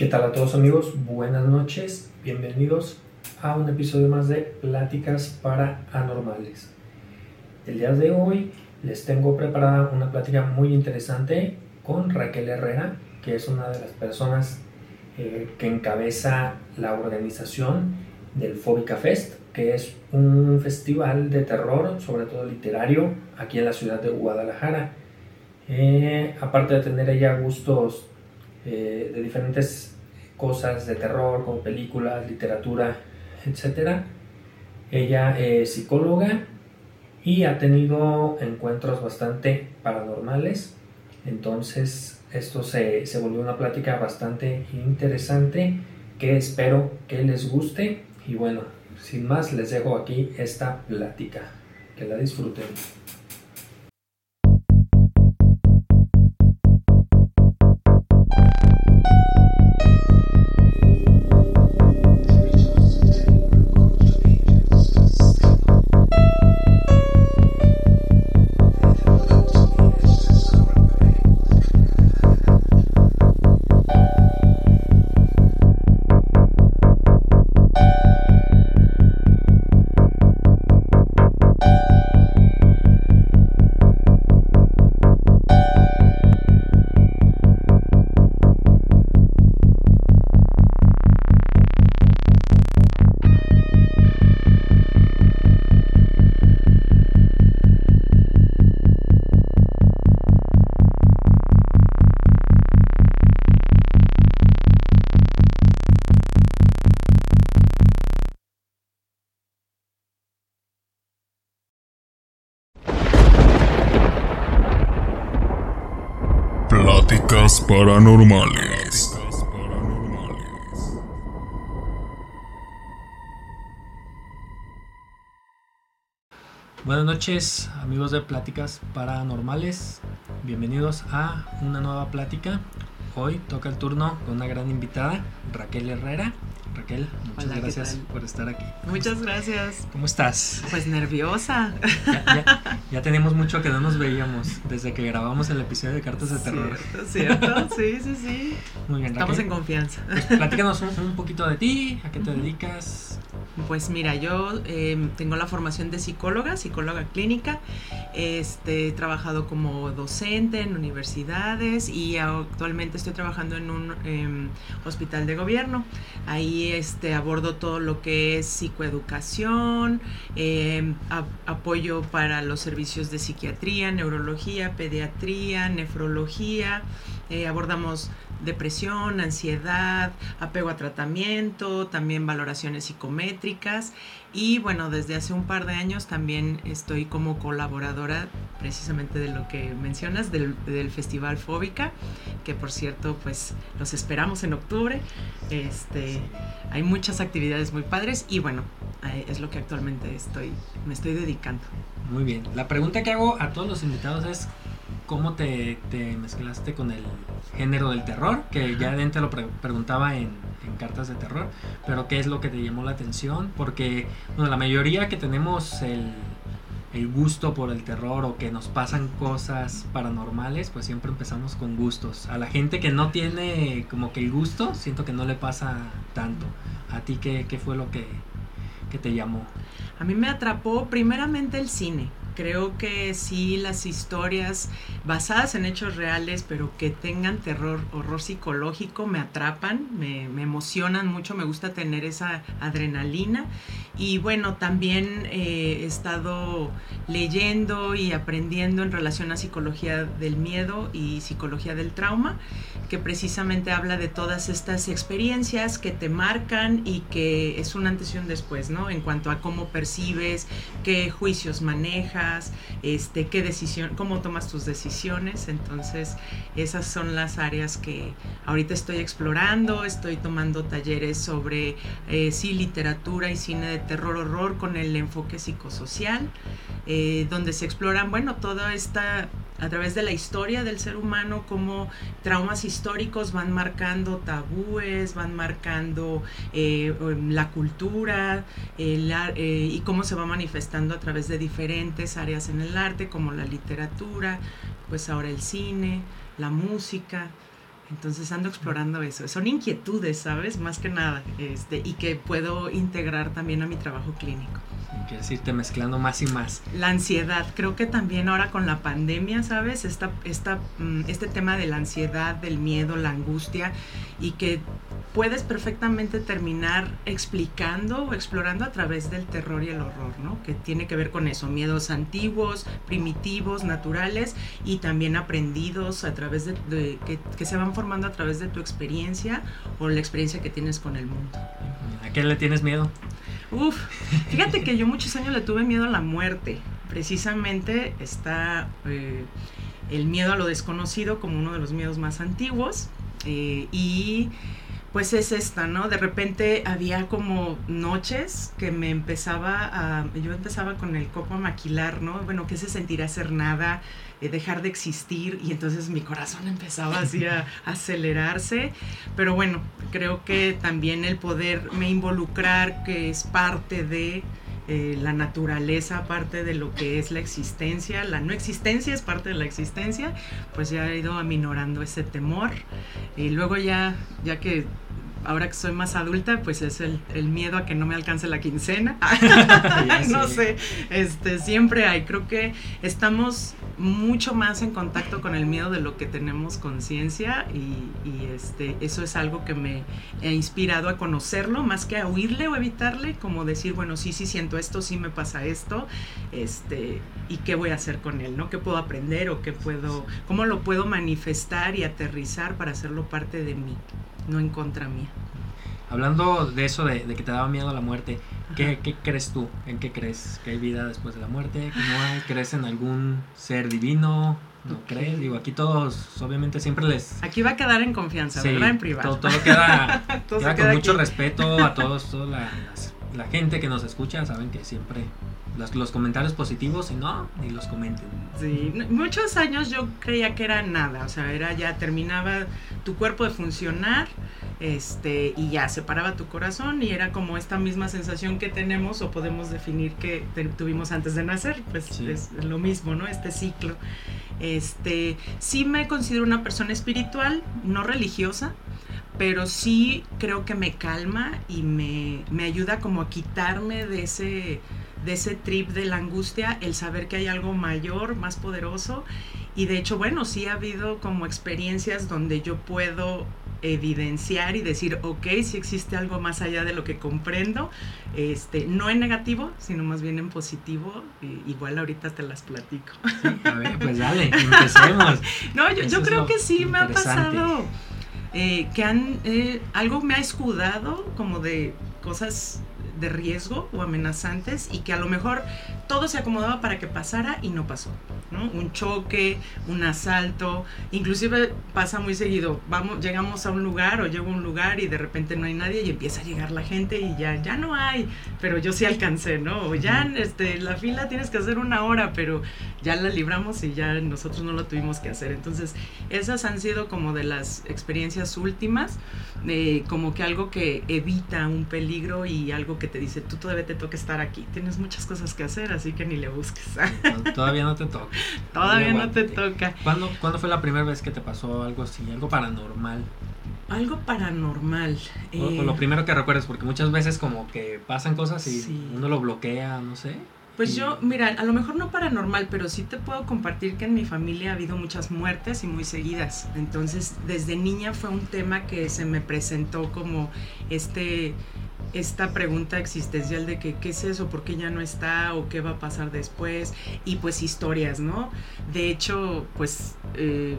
¿Qué tal a todos amigos? Buenas noches, bienvenidos a un episodio más de Pláticas para Anormales. El día de hoy les tengo preparada una plática muy interesante con Raquel Herrera, que es una de las personas eh, que encabeza la organización del Fóbica Fest, que es un festival de terror, sobre todo literario, aquí en la ciudad de Guadalajara. Eh, aparte de tener ella gustos eh, de diferentes cosas de terror, como películas, literatura, etc. Ella es psicóloga y ha tenido encuentros bastante paranormales. Entonces esto se, se volvió una plática bastante interesante que espero que les guste. Y bueno, sin más les dejo aquí esta plática. Que la disfruten. Paranormales. Buenas noches amigos de Pláticas Paranormales, bienvenidos a una nueva plática. Hoy toca el turno con una gran invitada, Raquel Herrera. Raquel, muchas gracias por estar aquí. Muchas gracias. ¿Cómo estás? Pues nerviosa. Ya, tenemos mucho que no nos veíamos desde que grabamos el episodio de Cartas de Terror. Cierto, sí, sí, sí. Muy bien. Estamos en confianza. Pues platícanos un, poquito de ti, a qué te dedicas. Pues mira, yo em, tengo la formación de psicóloga, psicóloga clínica. Este, he trabajado como docente en universidades y actualmente estoy trabajando en un em, hospital de gobierno. Ahí este, abordo todo lo que es psicoeducación, em, apoyo para los servicios de psiquiatría, neurología, pediatría, nefrología. Eh, abordamos depresión, ansiedad, apego a tratamiento, también valoraciones psicométricas y bueno, desde hace un par de años también estoy como colaboradora precisamente de lo que mencionas, del, Festival Fóbica, que por cierto pues los esperamos en octubre. Este, hay muchas actividades muy padres y bueno, eh, es lo que actualmente estoy, me estoy dedicando. Muy bien, la pregunta que hago a todos los invitados es cómo te, mezclaste con el género del terror, que ya dentro lo preguntaba en, cartas de terror, pero qué es lo que te llamó la atención, porque bueno, la mayoría que tenemos el, gusto por el terror o que nos pasan cosas paranormales, pues siempre empezamos con gustos. A la gente que no tiene como que el gusto, siento que no le pasa tanto. ¿A ti qué, qué fue lo que, que te llamó? A mí me atrapó primeramente el cine creo que sí las historias basadas en hechos reales, pero que tengan terror, horror psicológico, me atrapan, me, emocionan mucho, me gusta tener esa adrenalina. Y bueno, también eh, he estado leyendo y aprendiendo en relación a psicología del miedo y psicología del trauma, que precisamente habla de todas estas experiencias que te marcan y que es un antes y un después, ¿no? En cuanto a cómo percibes, qué juicios manejas este, qué decisión, cómo tomas tus decisiones. Entonces, esas son las áreas que ahorita estoy explorando. Estoy tomando talleres sobre eh, sí literatura y cine de terror horror con el enfoque psicosocial, eh, donde se exploran, bueno, toda esta a través de la historia del ser humano, cómo traumas históricos van marcando tabúes, van marcando eh, em, la cultura eh, y cómo se va manifestando a través de diferentes áreas en el arte, como la literatura, pues ahora el cine, la música. Entonces ando explorando eso. Son inquietudes, ¿sabes? Más que nada. Este, y que puedo integrar también a mi trabajo clínico. Quiero decirte, mezclando más y más. La ansiedad. Creo que también ahora con la pandemia, ¿sabes? Esta, esta, mm, este tema de la ansiedad, del miedo, la angustia, y que puedes perfectamente terminar explicando o explorando a través del terror y el horror, ¿no? Que tiene que ver con eso, miedos antiguos, primitivos, naturales y también aprendidos a través de, que, que, se van formando a través de tu experiencia o la experiencia que tienes con el mundo. ¿A qué le tienes miedo? Uf, fíjate que yo muchos años le tuve miedo a la muerte. Precisamente está eh, el miedo a lo desconocido como uno de los miedos más antiguos. Eh, y pues es esta, ¿no? De repente había como noches que me empezaba a, yo empezaba con el copo a maquilar, ¿no? Bueno, ¿qué se sentirá hacer nada, eh, dejar de existir? Y entonces mi corazón empezaba así a, acelerarse. Pero bueno, creo que también el poderme involucrar, que es parte de eh, la naturaleza, parte de lo que es la existencia, la no existencia es parte de la existencia, pues ya he ido aminorando ese temor. Y luego ya, ya que ahora que soy más adulta, pues es el, miedo a que no me alcance la quincena. no sé, este, siempre hay. Creo que estamos mucho más en contacto con el miedo de lo que tenemos conciencia y, este, eso es algo que me ha inspirado a conocerlo más que a huirle o evitarle, como decir, bueno, sí, sí siento esto, sí me pasa esto, este, y qué voy a hacer con él, ¿no? ¿Qué puedo aprender o qué puedo, cómo lo puedo manifestar y aterrizar para hacerlo parte de mí? no en contra mía. Hablando de eso, de, que te daba miedo a la muerte, ¿qué, crees tú? ¿En qué crees? ¿Que hay vida después de la muerte? ¿Que no hay? ¿Crees en algún ser divino? ¿No crees? Digo, aquí todos, obviamente, siempre les... Aquí va a quedar en confianza, ¿verdad? En privado. Todo, queda, con mucho respeto a todos, toda la, la, gente que nos escucha, saben que siempre los, los comentarios positivos y no, ni los comenten. Sí, muchos años yo creía que era nada, o sea, era ya terminaba tu cuerpo de funcionar este, y ya se paraba tu corazón y era como esta misma sensación que tenemos o podemos definir que tuvimos antes de nacer, pues es lo mismo, ¿no? Este ciclo. Este, sí me considero una persona espiritual, no religiosa, pero sí creo que me calma y me, me ayuda como a quitarme de ese de ese trip de la angustia, el saber que hay algo mayor, más poderoso. Y de hecho, bueno, sí ha habido como experiencias donde yo puedo evidenciar y decir, ok, si existe algo más allá de lo que comprendo, este, no en negativo, sino más bien en positivo, igual ahorita te las platico. a ver, pues dale, empecemos. no, yo, creo que sí me ha pasado eh, que han, eh, algo me ha escudado como de cosas de riesgo o amenazantes y que a lo mejor todo se acomodaba para que pasara y no pasó, ¿no? Un choque, un asalto, inclusive pasa muy seguido, vamos, llegamos a un lugar o llego a un lugar y de repente no hay nadie y empieza a llegar la gente y ya, ya no hay, pero yo sí alcancé, ¿no? O ya, este, la fila tienes que hacer una hora, pero ya la libramos y ya nosotros no lo tuvimos que hacer. Entonces, esas han sido como de las experiencias últimas, eh, como que algo que evita un peligro y algo que te dice, tú todavía te toca estar aquí, tienes muchas cosas que hacer, así que ni le busques. todavía no te toca. Todavía no te toca. ¿Cuándo, ¿Cuándo fue la primera vez que te pasó algo así, algo paranormal? Algo paranormal. O, lo eh, primero que recuerdes, porque muchas veces como que pasan cosas y uno lo bloquea, no sé. Pues yo, mira, a lo mejor no paranormal, pero sí te puedo compartir que en mi familia ha habido muchas muertes y muy seguidas. Entonces, desde niña fue un tema que se me presentó como este esta pregunta existencial de que qué es eso, por qué ya no está o qué va a pasar después y pues historias, ¿no? De hecho, pues eh,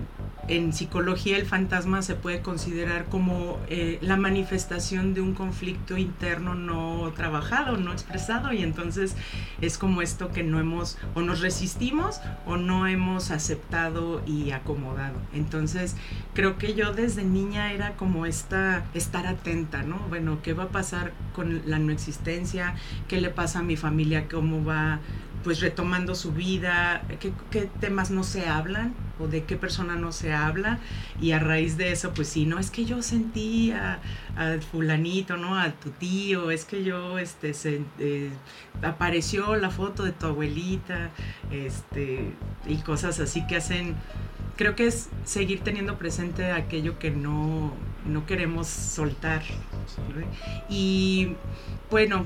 en psicología el fantasma se puede considerar como eh, la manifestación de un conflicto interno no trabajado, no expresado y entonces es como esto que no hemos o nos resistimos o no hemos aceptado y acomodado. Entonces creo que yo desde niña era como esta, estar atenta, ¿no? Bueno, ¿qué va a pasar con la no existencia? ¿Qué le pasa a mi familia? ¿Cómo va pues retomando su vida, qué, temas no se hablan o de qué persona no se habla y a raíz de eso pues sí, no es que yo sentí a, fulanito, ¿no? A tu tío, es que yo, este, eh, apareció la foto de tu abuelita, este, y cosas así que hacen creo que es seguir teniendo presente aquello que no, no queremos soltar. Y bueno,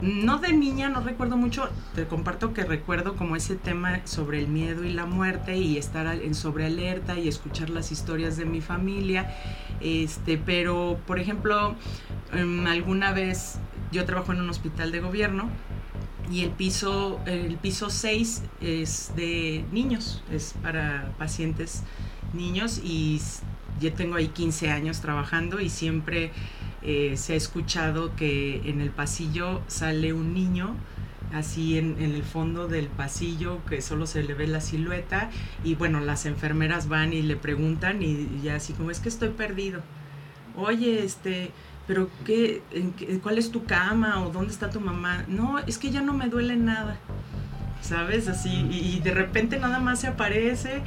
no de niña, no recuerdo mucho, te comparto que recuerdo como ese tema sobre el miedo y la muerte y estar en sobrealerta y escuchar las historias de mi familia. Este, pero, por ejemplo, em, alguna vez yo trabajo en un hospital de gobierno y el piso, el piso 6 es de niños, es para pacientes niños y yo tengo ahí 15 años trabajando y siempre eh, se ha escuchado que en el pasillo sale un niño así en, el fondo del pasillo que solo se le ve la silueta y bueno, las enfermeras van y le preguntan y, ya así como es que estoy perdido. Oye, este, pero qué, ¿cuál es tu cama o dónde está tu mamá? No, es que ya no me duele nada. ¿sabes? Así, y, de repente nada más se aparece.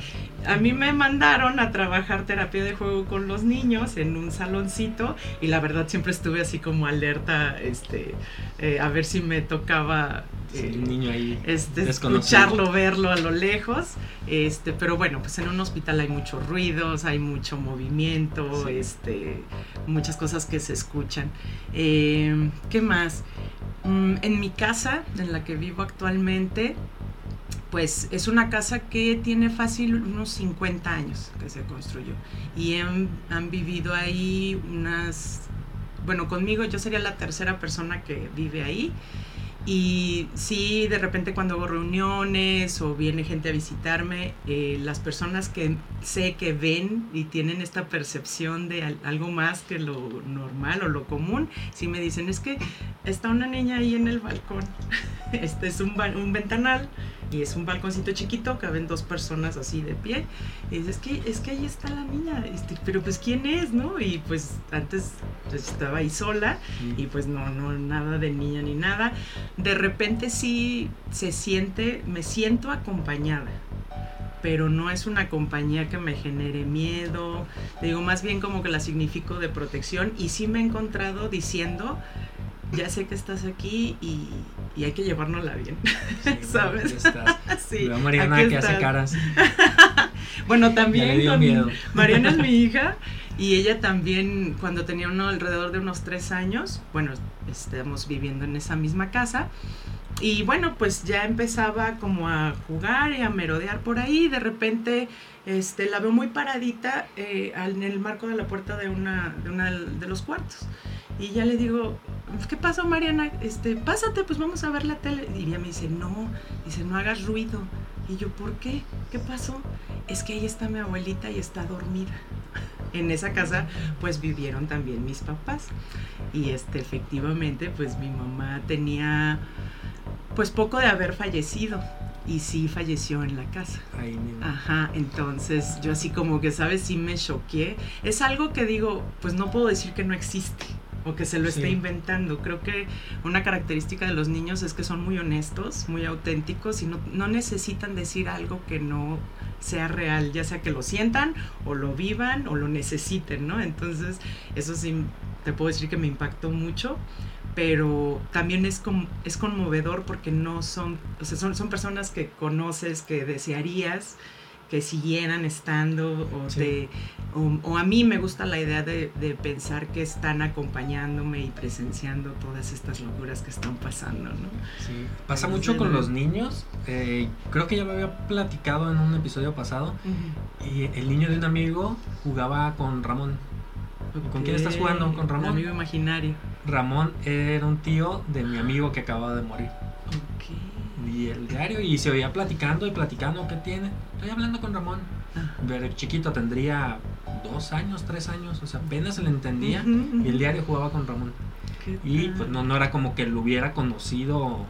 A mí me mandaron a trabajar terapia de juego con los niños en un saloncito y la verdad siempre estuve así como alerta, este, eh, a ver si me tocaba un niño ahí este, escucharlo, verlo a lo lejos. Este, pero bueno, pues en un hospital hay muchos ruidos, hay mucho movimiento, este, muchas cosas que se escuchan. Eh, ¿Qué más? Mm, en mi casa, en la que vivo actualmente, pues es una casa que tiene fácil unos 50 años que se construyó. Y han, vivido ahí unas, bueno, conmigo yo sería la tercera persona que vive ahí. Y sí, de repente cuando hago reuniones o viene gente a visitarme, eh, las personas que sé que ven y tienen esta percepción de algo más que lo normal o lo común, sí me dicen, es que está una niña ahí en el balcón. Este es un, un ventanal y es un balconcito chiquito, caben dos personas así de pie. Y dices, es que, es que ahí está la niña, este, pero pues ¿quién es, no? Y pues antes pues, estaba ahí sola y pues no, no, nada de niña ni nada. De repente sí se siente, me siento acompañada pero no es una compañía que me genere miedo, digo más bien como que la significo de protección y sí me he encontrado diciendo, ya sé que estás aquí y, hay que llevárnosla bien, ¿sabes? sí, Mariana que hace caras. bueno, también Mariana es mi hija y ella también cuando tenía uno alrededor de unos tres años, bueno, estamos viviendo en esa misma casa y bueno, pues ya empezaba como a jugar y a merodear por ahí. De repente este, la veo muy paradita eh, en el marco de la puerta de una, de una de los cuartos. Y ya le digo, ¿qué pasó Mariana? Este, pásate, pues vamos a ver la tele. Y ella me dice, no, dice, no hagas ruido. Y yo, ¿por qué? ¿Qué pasó? Es que ahí está mi abuelita y está dormida. En esa casa, pues vivieron también mis papás. Y este, efectivamente, pues mi mamá tenía, pues poco de haber fallecido y sí falleció en la casa. Ajá, entonces yo así como que, ¿sabes? Sí me choqué. Es algo que digo, pues no puedo decir que no existe o que se lo esté inventando. Creo que una característica de los niños es que son muy honestos, muy auténticos y no, no necesitan decir algo que no sea real, ya sea que lo sientan o lo vivan o lo necesiten, ¿no? Entonces, eso sí, te puedo decir que me impactó mucho pero también es, como, es conmovedor porque no son, o sea, son, son personas que conoces, que desearías que siguieran estando o, o, a mí me gusta la idea de, pensar que están acompañándome y presenciando todas estas locuras que están pasando, ¿no? Sí, pasa mucho con los niños, eh, creo que ya me había platicado en un episodio pasado y el niño de un amigo jugaba con Ramón. ¿Con quién estás jugando? ¿Con Ramón? amigo imaginario. Ramón era un tío de mi amigo que acaba de morir. Y el diario y se oía platicando y platicando, ¿qué tiene? Estoy hablando con Ramón. Pero chiquito tendría dos años, tres años, o sea, apenas se le entendía y el diario jugaba con Ramón. Y pues no, no era como que lo hubiera conocido,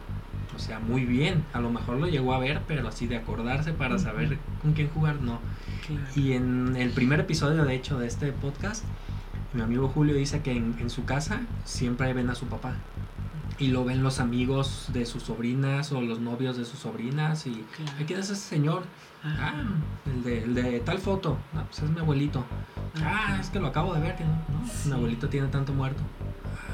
o sea, muy bien. A lo mejor lo llegó a ver, pero así de acordarse para saber con quién jugar, no. Y en el primer episodio, de hecho, de este podcast, mi amigo Julio dice que en, su casa siempre ven a su papá y lo ven los amigos de sus sobrinas o los novios de sus sobrinas y ¿quién es ese señor? Ah, el de, el de, tal foto, no, pues es mi abuelito. Ah, es que lo acabo de ver, que no, mi abuelito tiene tanto muerto.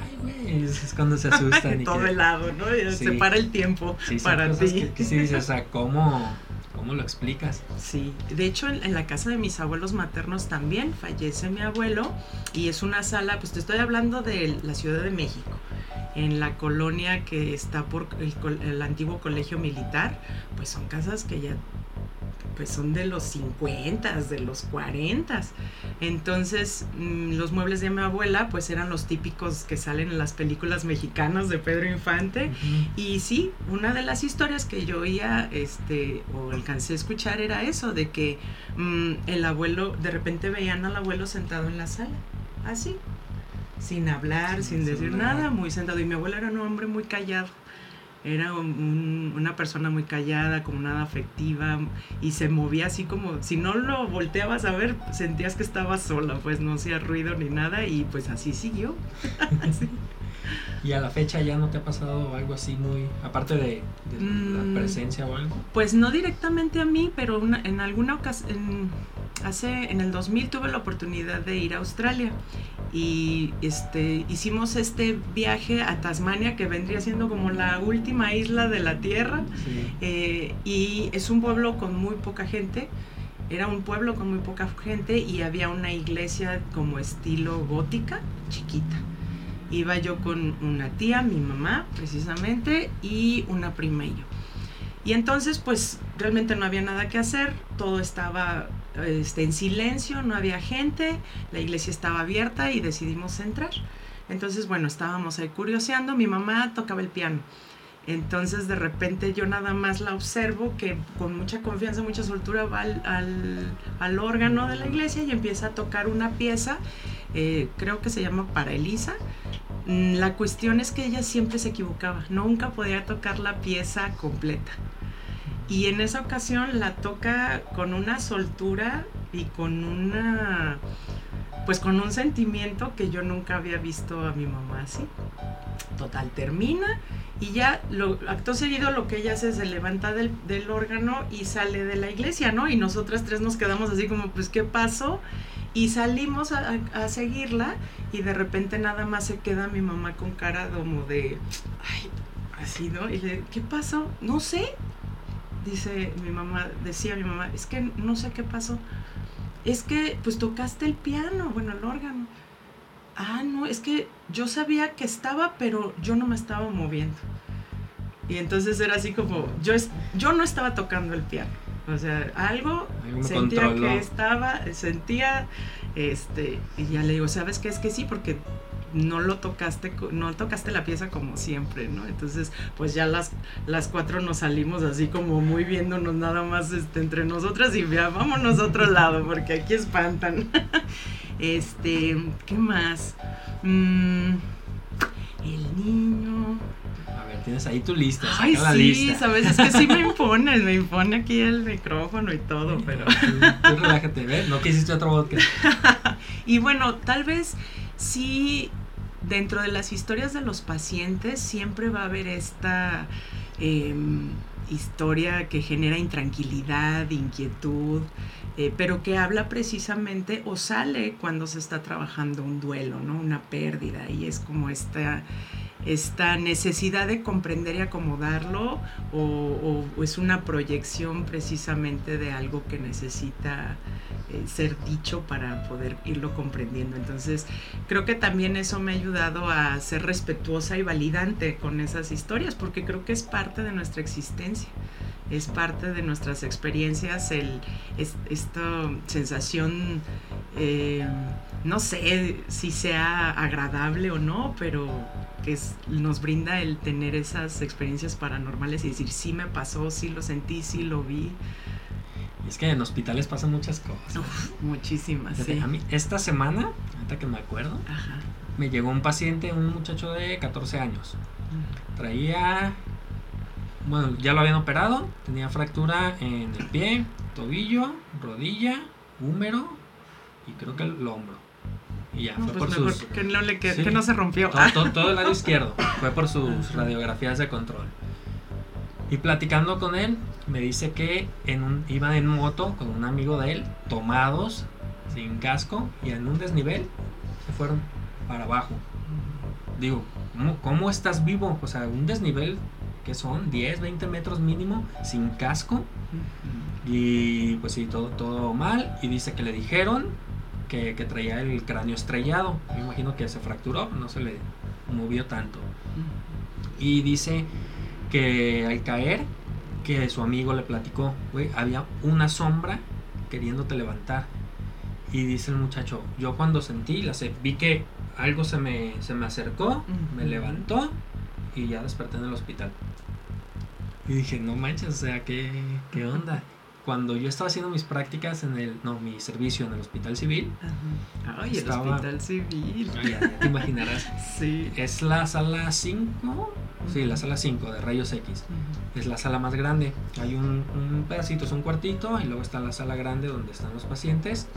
Ay, güey, es cuando se asustan. y Todo el lado, ¿no? Se para el tiempo para ti. Que, sí o sea, ¿cómo, ¿Cómo lo explicas? Sí, de hecho en, la casa de mis abuelos maternos también fallece mi abuelo y es una sala, pues te estoy hablando de la Ciudad de México, en la colonia que está por el antiguo colegio militar, pues son casas que ya pues son de los 50, de los 40. Entonces, mm, los muebles de mi abuela, pues eran los típicos que salen en las películas mexicanas de Pedro Infante. Y sí, una de las historias que yo oía, este, o alcancé a escuchar era eso, de que mm, el abuelo, de repente veían al abuelo sentado en la sala, así, sin hablar, sin decir nada, muy sentado. Y mi abuelo era un hombre muy callado era una persona muy callada, como nada afectiva y se movía así como, si no lo volteabas a ver, sentías que estaba sola, pues no hacía ruido ni nada y pues así siguió. ¿Y a la fecha ya no te ha pasado algo así muy, aparte de, la mm, presencia o algo? Pues no directamente a mí, pero en alguna ocasión, hace, en el 2000 tuve la oportunidad de ir a Australia y este, hicimos este viaje a Tasmania que vendría siendo como la última isla de la Tierra eh, y es un pueblo con muy poca gente. Era un pueblo con muy poca gente y había una iglesia como estilo gótica, chiquita. Iba yo con una tía, mi mamá precisamente, y una prima y yo. Y entonces pues realmente no había nada que hacer, todo estaba este, en silencio, no había gente, la iglesia estaba abierta y decidimos entrar. Entonces, bueno, estábamos ahí curioseando, mi mamá tocaba el piano. Entonces de repente yo nada más la observo que con mucha confianza, mucha soltura va al, órgano de la iglesia y empieza a tocar una pieza, eh, creo que se llama Para Elisa. Mm, la cuestión es que ella siempre se equivocaba, nunca podía tocar la pieza completa. Y en esa ocasión la toca con una soltura y con una, pues con un sentimiento que yo nunca había visto a mi mamá así. Total, termina y ya lo, acto seguido lo que ella hace es se levanta del, órgano y sale de la iglesia, ¿no? Y nosotras tres nos quedamos así como, pues, ¿qué pasó? Y salimos a, a, seguirla y de repente nada más se queda mi mamá con cara como de, ay, así, ¿no? Y le, ¿qué pasó? No sé, dice mi mamá, decía mi mamá, es que no sé qué pasó. Es que pues tocaste el piano, bueno, el órgano. Ah, no, es que yo sabía que estaba, pero yo no me estaba moviendo. Y entonces era así como, yo, yo no estaba tocando el piano. O sea, algo sentía que estaba, sentía, este, y ya le digo, ¿sabes qué? Es que sí, porque no lo tocaste, no tocaste la pieza como siempre, ¿no? Entonces, pues ya las, las cuatro nos salimos así como muy viéndonos nada más este, entre nosotras y ya vámonos a otro lado, porque aquí espantan. este, ¿qué más? Mm, el niño. A ver, tienes ahí tu lista. Ay, sí, sabes, es que sí me impones, me impone aquí el micrófono y todo, pero. Tú, relájate, ¿ves? No quisiste otro vodka. y bueno, tal vez sí dentro de las historias de los pacientes siempre va a haber esta em, historia que genera intranquilidad, inquietud, eh, pero que habla precisamente o sale cuando se está trabajando un duelo, ¿no? Una pérdida y es como esta esta necesidad de comprender y acomodarlo o, es una proyección precisamente de algo que necesita eh, ser dicho para poder irlo comprendiendo. Entonces, creo que también eso me ha ayudado a ser respetuosa y validante con esas historias, porque creo que es parte de nuestra existencia es parte de nuestras experiencias, el, esta sensación, eh, no sé si sea agradable o no, pero que nos brinda el tener esas experiencias paranormales y decir, sí me pasó, sí lo sentí, sí lo vi. Es que en hospitales pasan muchas cosas. muchísimas. A mí, esta semana, ahorita que me acuerdo, me llegó un paciente, un muchacho de 14 años. Traía bueno, ya lo habían operado, tenía fractura en el pie, tobillo, rodilla, húmero y creo que el hombro. Y ya, fue pues por sus... Que no, le que no se rompió. Todo, el lado izquierdo, fue por sus radiografías de control. Y platicando con él, me dice que en un, iba en moto con un amigo de él, tomados, sin casco, y en un desnivel se fueron para abajo. Digo, ¿cómo, cómo estás vivo? O sea, un desnivel que son 10, 20 metros mínimo, sin casco. Y pues sí, todo, todo mal. Y dice que le dijeron que, que traía el cráneo estrellado. Me imagino que se fracturó, no se le movió tanto. Y dice que al caer, que su amigo le platicó, güey, había una sombra queriéndote levantar. Y dice el muchacho, yo cuando sentí, la sé, vi que algo se me, se me acercó, me levantó y ya desperté en el hospital. Y dije, no manches, o sea, ¿qué, qué onda? Cuando yo estaba haciendo mis prácticas en el, no, mi servicio en el hospital civil. Ay, el hospital civil. ya, te imaginarás. sí. Es la sala 5, sí, la sala 5 de rayos X. Es la sala más grande. Hay un, un, pedacito, es un cuartito, y luego está la sala grande donde están los pacientes.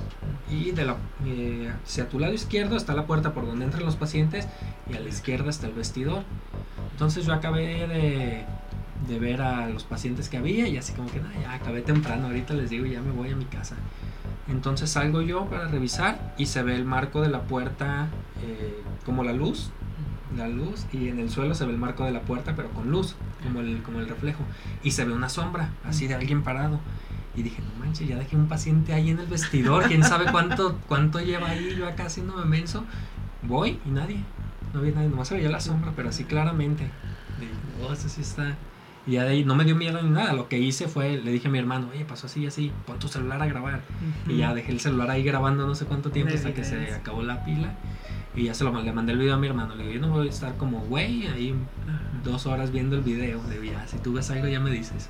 Y de la, eh, hacia tu lado izquierdo está la puerta por donde entran los pacientes, y a la izquierda está el vestidor. Entonces yo acabé de de ver a los pacientes que había y así como que ya acabé temprano, ahorita les digo ya me voy a mi casa. Entonces salgo yo para revisar y se ve el marco de la puerta eh, como la luz, la luz y en el suelo se ve el marco de la puerta pero con luz, como el, como el reflejo y se ve una sombra así de alguien parado. Y dije, no manches, ya dejé un paciente ahí en el vestidor, quién sabe cuánto, cuánto lleva ahí, yo acá haciéndome menso. Voy y nadie, no había nadie, nomás se veía la sombra, pero así claramente. Dije, oh, eso sí está, y ya de ahí no me dio miedo ni nada. Lo que hice fue, le dije a mi hermano, oye, pasó así, así, pon tu celular a grabar. Y ya dejé el celular ahí grabando no sé cuánto tiempo hasta que se acabó la pila. Y ya se lo le mandé el video a mi hermano. Le digo, yo no voy a estar como güey ahí dos horas viendo el video. Le digo, ya, si tú ves algo ya me dices.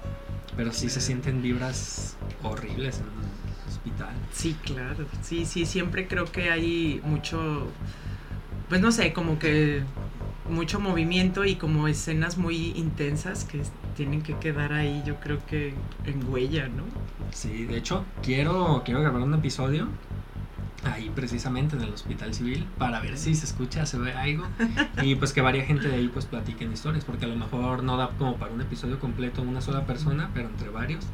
Pero sí se sienten vibras horribles en el hospital. Sí, claro. Sí, sí, siempre creo que hay mucho, pues no sé, como que mucho movimiento y como escenas muy intensas que tienen que quedar ahí, yo creo que en huella, ¿no? Sí, de hecho, quiero, quiero grabar un episodio ahí precisamente en el hospital civil para ver si se escucha, se ve algo. Y pues que varia gente de ahí pues platiquen historias porque a lo mejor no da como para un episodio completo una sola persona pero entre varios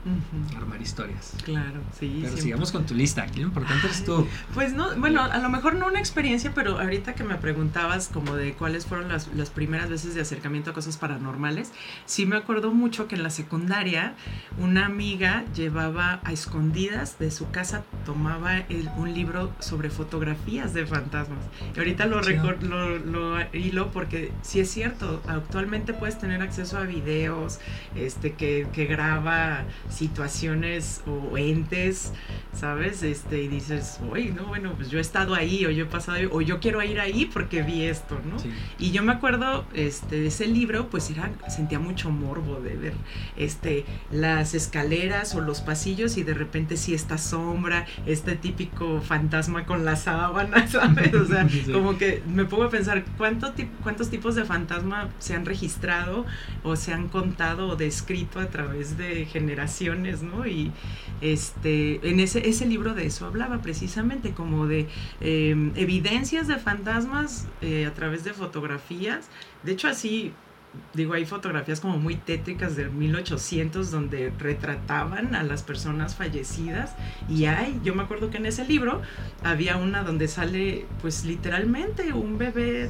armar historias. Claro sí pero sigamos con tu lista aquí lo importante es tú. Pues no bueno a lo mejor no una experiencia pero ahorita que me preguntabas como de cuáles fueron las, las primeras veces de acercamiento a cosas paranormales sí me acuerdo mucho que en la secundaria una amiga llevaba a escondidas de su casa tomaba el, un libro sobre fotografías de fantasmas. Y ahorita lo, lo, lo, hilo porque si es cierto, actualmente puedes tener acceso a videos este, que, que graba situaciones o entes, ¿sabes? Este, y dices, uy, no, bueno, pues yo he estado ahí o yo he pasado ahí, o yo quiero ir ahí porque vi esto, ¿no? Y yo me acuerdo este, de ese libro, pues era, sentía mucho morbo de ver este, las escaleras o los pasillos y de repente si esta sombra, este típico fantasma con la sábana, ¿sabes? O sea, como que me pongo a pensar ¿cuánto cuántos tipos de fantasma se han registrado o se han contado o descrito a través de generaciones, ¿no? Y este, en ese, ese libro de eso hablaba precisamente, como de em, evidencias de fantasmas eh, a través de fotografías. De hecho, así digo, hay fotografías como muy tétricas de 1800 donde retrataban a las personas fallecidas y hay, yo me acuerdo que en ese libro había una donde sale pues literalmente un bebé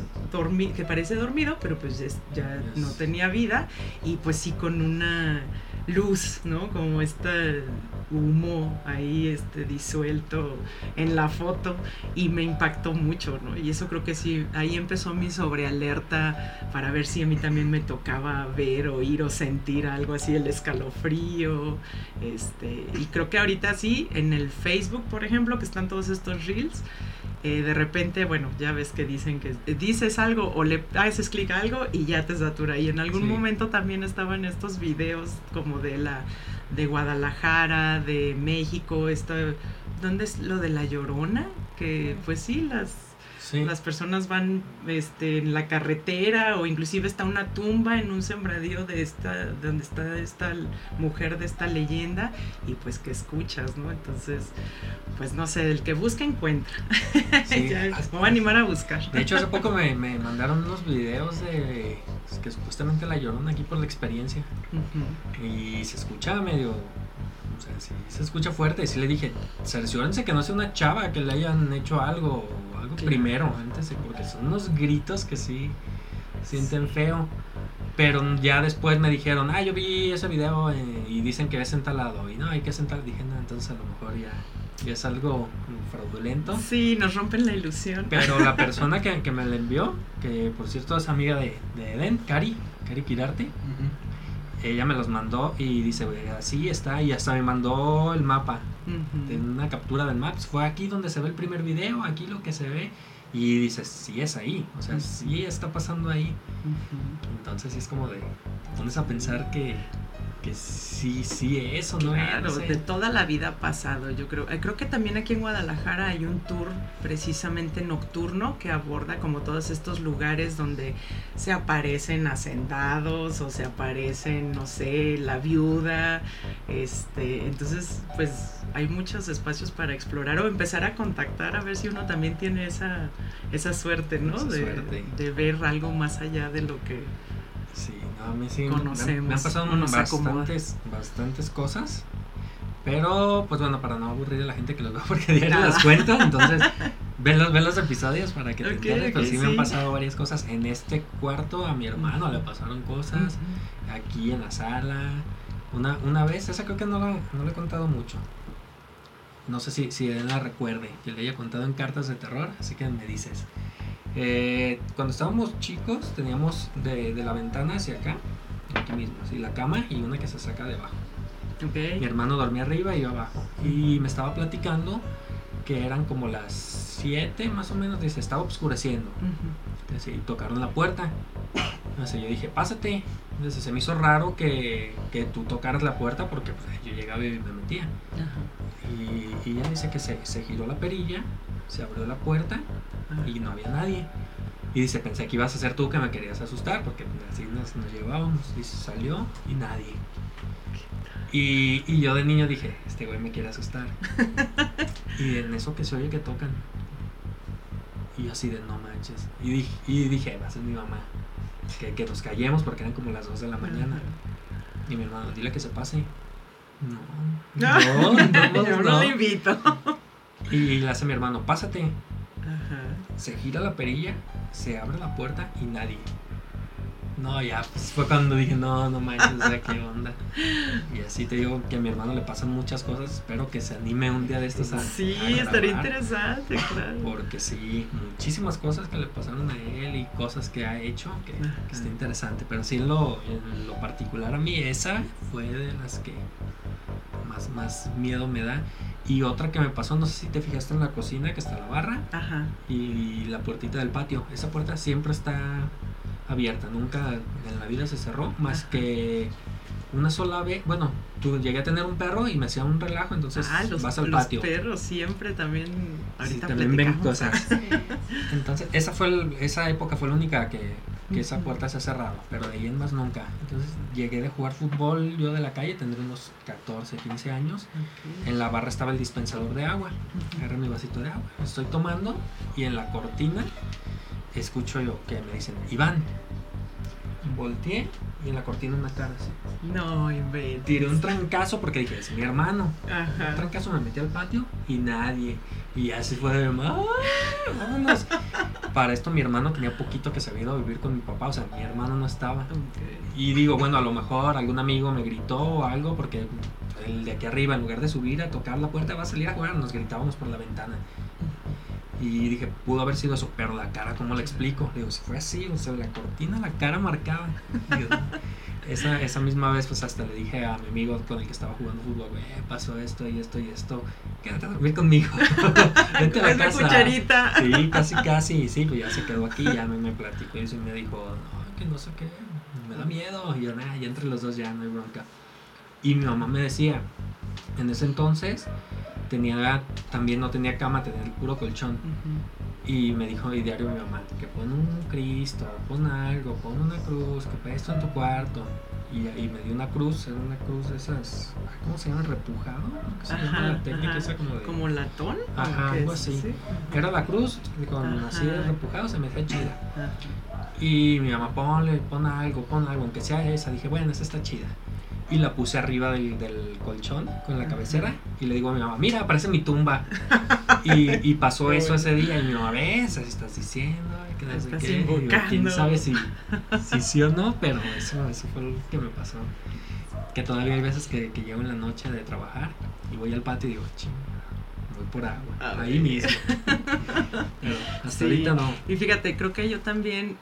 que parece dormido, pero pues ya no tenía vida y pues sí con una luz, ¿no? Como este humo ahí este, disuelto en la foto y me impactó mucho, ¿no? Y eso creo que sí, ahí empezó mi sobrealerta para ver si a mí también me tocaba ver, oír o sentir algo así, el escalofrío, este, y creo que ahorita sí, en el Facebook, por ejemplo, que están todos estos reels, eh, de repente, bueno, ya ves que dicen que dices algo o le haces clic a algo y ya te satura. Y en algún momento también estaban estos videos como de la de Guadalajara, de México, esta, ¿dónde es lo de la Llorona? Que pues sí, las las personas van este, en la carretera o inclusive está una tumba en un sembradío de esta, donde está esta mujer de esta leyenda y pues que escuchas, ¿no? Entonces, pues no sé, el que busca encuentra. me voy a animar a buscar. De hecho, hace poco me, mandaron unos videos de que supuestamente la llorón aquí por la experiencia y se escuchaba medio o sea, sí, se escucha fuerte. Y sí le dije, cerciórense que no sea una chava que le hayan hecho algo, algo primero, antes, porque son unos gritos que sí sienten feo. Pero ya después me dijeron, ah, yo vi ese video eh, y dicen que es en Y no, hay que sentar. Dije, no, entonces a lo mejor ya, ya es algo fraudulento. Sí, nos rompen la ilusión. Pero la persona que, que me la envió, que por cierto es amiga de, de Eden, Cari, Cari Kirarte, ella me los mandó y dice, así está, y hasta me mandó el mapa, de una captura del Maps. Fue aquí donde se ve el primer video, aquí lo que se ve. Y dices, sí es ahí, o sea, sí está pasando ahí. Entonces es como de, pones a pensar que, que sí, sí eso, ¿no? Claro, de toda la vida ha pasado, yo creo. Eh, creo que también aquí en Guadalajara hay un tour precisamente nocturno que aborda como todos estos lugares donde se aparecen hacendados o se aparecen, no sé, la viuda, este, entonces pues hay muchos espacios para explorar o empezar a contactar a ver si uno también tiene esa, esa suerte, ¿no? de, de ver algo más allá de lo que a mí sí Conocemos, me, han pasado bastantes, bastantes cosas. Pero, pues bueno, para no aburrir a la gente que los veo porque diario las cuento, entonces ven los, ven los episodios para que te enteres. Pero sí, me han pasado varias cosas. En este cuarto a mi hermano le pasaron cosas. Aquí en la sala. Una, una vez, esa creo que no la, no le he contado mucho. No sé si, si él la recuerde, que le haya contado en cartas de terror, así que me dices. Eh, cuando estábamos chicos teníamos de, la ventana hacia acá, aquí mismo, así la cama y una que se saca de abajo. Mi hermano dormía arriba y yo abajo. Y me estaba platicando que eran como las 7 más o menos, dice, estaba oscureciendo. y tocaron la puerta. Entonces yo dije, pásate. Entonces se me hizo raro que, que tú tocaras la puerta porque pues, yo llegaba y me metía. Y, y, ella dice que se, se giró la perilla, se abrió la puerta y no había nadie. Y dice, pensé que ibas a ser tú que me querías asustar, porque así nos, nos llevábamos. Y salió y nadie. Y, y, yo de niño dije, este güey me quiere asustar. y en eso que se oye que tocan. Y yo así de no manches. Y dije, y dije va a ser mi mamá. Que, que nos callemos porque eran como las 2 de la mañana. Y mi hermano, dile que se pase. No, no, no, yo no, le invito. Y le hace mi hermano, pásate se gira la perilla, se abre la puerta y nadie. No, ya, pues fue cuando dije, no, no manches, o sea, qué onda. Y así te digo que a mi hermano le pasan muchas cosas, espero que se anime un día de estos a. Sí, estaría interesante, claro. Porque sí, muchísimas cosas que le pasaron a él y cosas que ha hecho que, está interesante. Pero sí, en lo, en lo particular a mí, esa fue de las que más, más miedo me da. Y otra que me pasó, no sé si te fijaste en la cocina, que está la barra y la puertita del patio. Esa puerta siempre está abierta, nunca en la vida se cerró, más que una sola vez. Bueno, tú llegué a tener un perro y me hacía un relajo, entonces ah, vas al patio. Los perros siempre también. Ahorita también ven cosas. entonces, esa, fue esa época fue la única que, que esa puerta se ha cerrado, pero de ahí en más nunca. Entonces llegué de jugar fútbol yo de la calle, tendré unos 14, 15 años. En la barra estaba el dispensador de agua. Agarré mi vasito de agua, estoy tomando y en la cortina escucho yo que me dicen, Iván. Volteé y en la cortina una cara así. No, inventes. Tiré un trancazo porque dije, es mi hermano. Un trancazo me metí al patio y nadie. Y así fue de, vámonos. Para esto mi hermano tenía poquito que se había ido a vivir con mi papá, o sea, mi hermano no estaba. Y digo, bueno, a lo mejor algún amigo me gritó o algo porque el de aquí arriba, en lugar de subir a tocar la puerta, va a salir a jugar, nos gritábamos por la ventana. Y dije, pudo haber sido eso, pero la cara, ¿cómo le explico? digo, si fue así, o sea, la cortina, la cara marcada. esa, esa misma vez, pues hasta le dije a mi amigo con el que estaba jugando fútbol, güey, pasó esto y esto y esto, quédate a dormir conmigo. Vente a la casa. cucharita. Sí, casi, casi, sí, pues ya se quedó aquí, ya me, me platicó y me dijo, no, que no sé qué, me da miedo. Y yo, nada, ya entre los dos ya no hay bronca. Y mi mamá me decía, en ese entonces, tenía también no tenía cama, tenía el puro colchón. Y me dijo y diario mi mamá, que pon un Cristo, pon algo, pon una cruz, que para esto en tu cuarto. Y, y, me dio una cruz, era una cruz de esas, ¿cómo se llama? ¿Repujado? se llama la técnica esa como de... ¿Como latón? Ajá, algo así. Era la cruz, con así de repujado, se me chida. Y mi mamá, ponle, pon algo, pon algo, aunque sea esa. Dije, bueno, esa está chida y la puse arriba del, del colchón con la cabecera y le digo a mi mamá, mira, parece mi tumba. Y, pasó eso ese día y mi mamá, ves, así estás diciendo, que quién sabe si, si sí o no, pero eso, eso fue lo que me pasó. Que todavía hay veces que, que llego en la noche de trabajar y voy al patio y digo, ching, voy por agua, ahí mismo. pero hasta ahorita no. Y fíjate, creo que yo también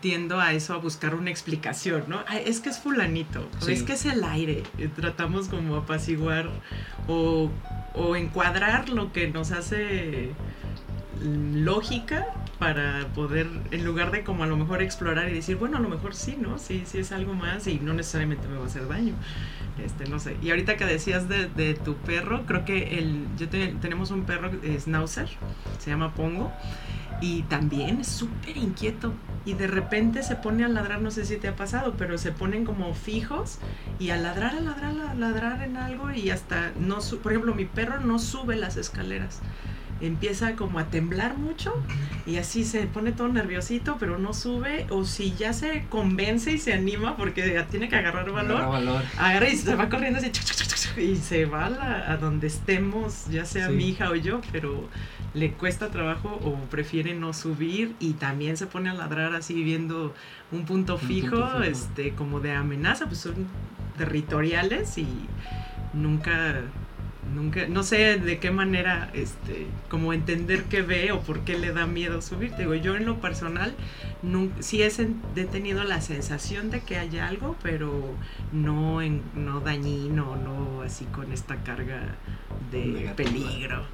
tiendo a eso, a buscar una explicación, ¿no? es que es fulanito, es que es el aire. tratamos como apaciguar o, o encuadrar lo que nos hace lógica para poder, en lugar de como a lo mejor explorar y decir, bueno, a lo mejor sí, ¿no? Sí, sí es algo más y no necesariamente me va a hacer daño. Este, no sé. Y ahorita que decías de, de tu perro, creo que el, yo tenemos un perro schnauzer, se llama Pongo, y también es súper inquieto. Y de repente se pone a ladrar, no sé si te ha pasado, pero se ponen como fijos y a ladrar, a ladrar, a ladrar en algo y hasta no, por ejemplo, mi perro no sube las escaleras empieza como a temblar mucho y así se pone todo nerviosito, pero no sube. O si ya se convence y se anima porque tiene que agarrar valor, agarra y se va corriendo así y se va a, donde estemos, ya sea mi hija o yo, pero le cuesta trabajo o prefiere no subir y también se pone a ladrar así viendo un punto fijo, este como de amenaza, pues son territoriales y nunca nunca, no sé de qué manera, este, como entender qué ve o por qué le da miedo subir. digo, yo en lo personal sí he, tenido la sensación de que hay algo, pero no, en, no dañino, no así con esta carga de peligro.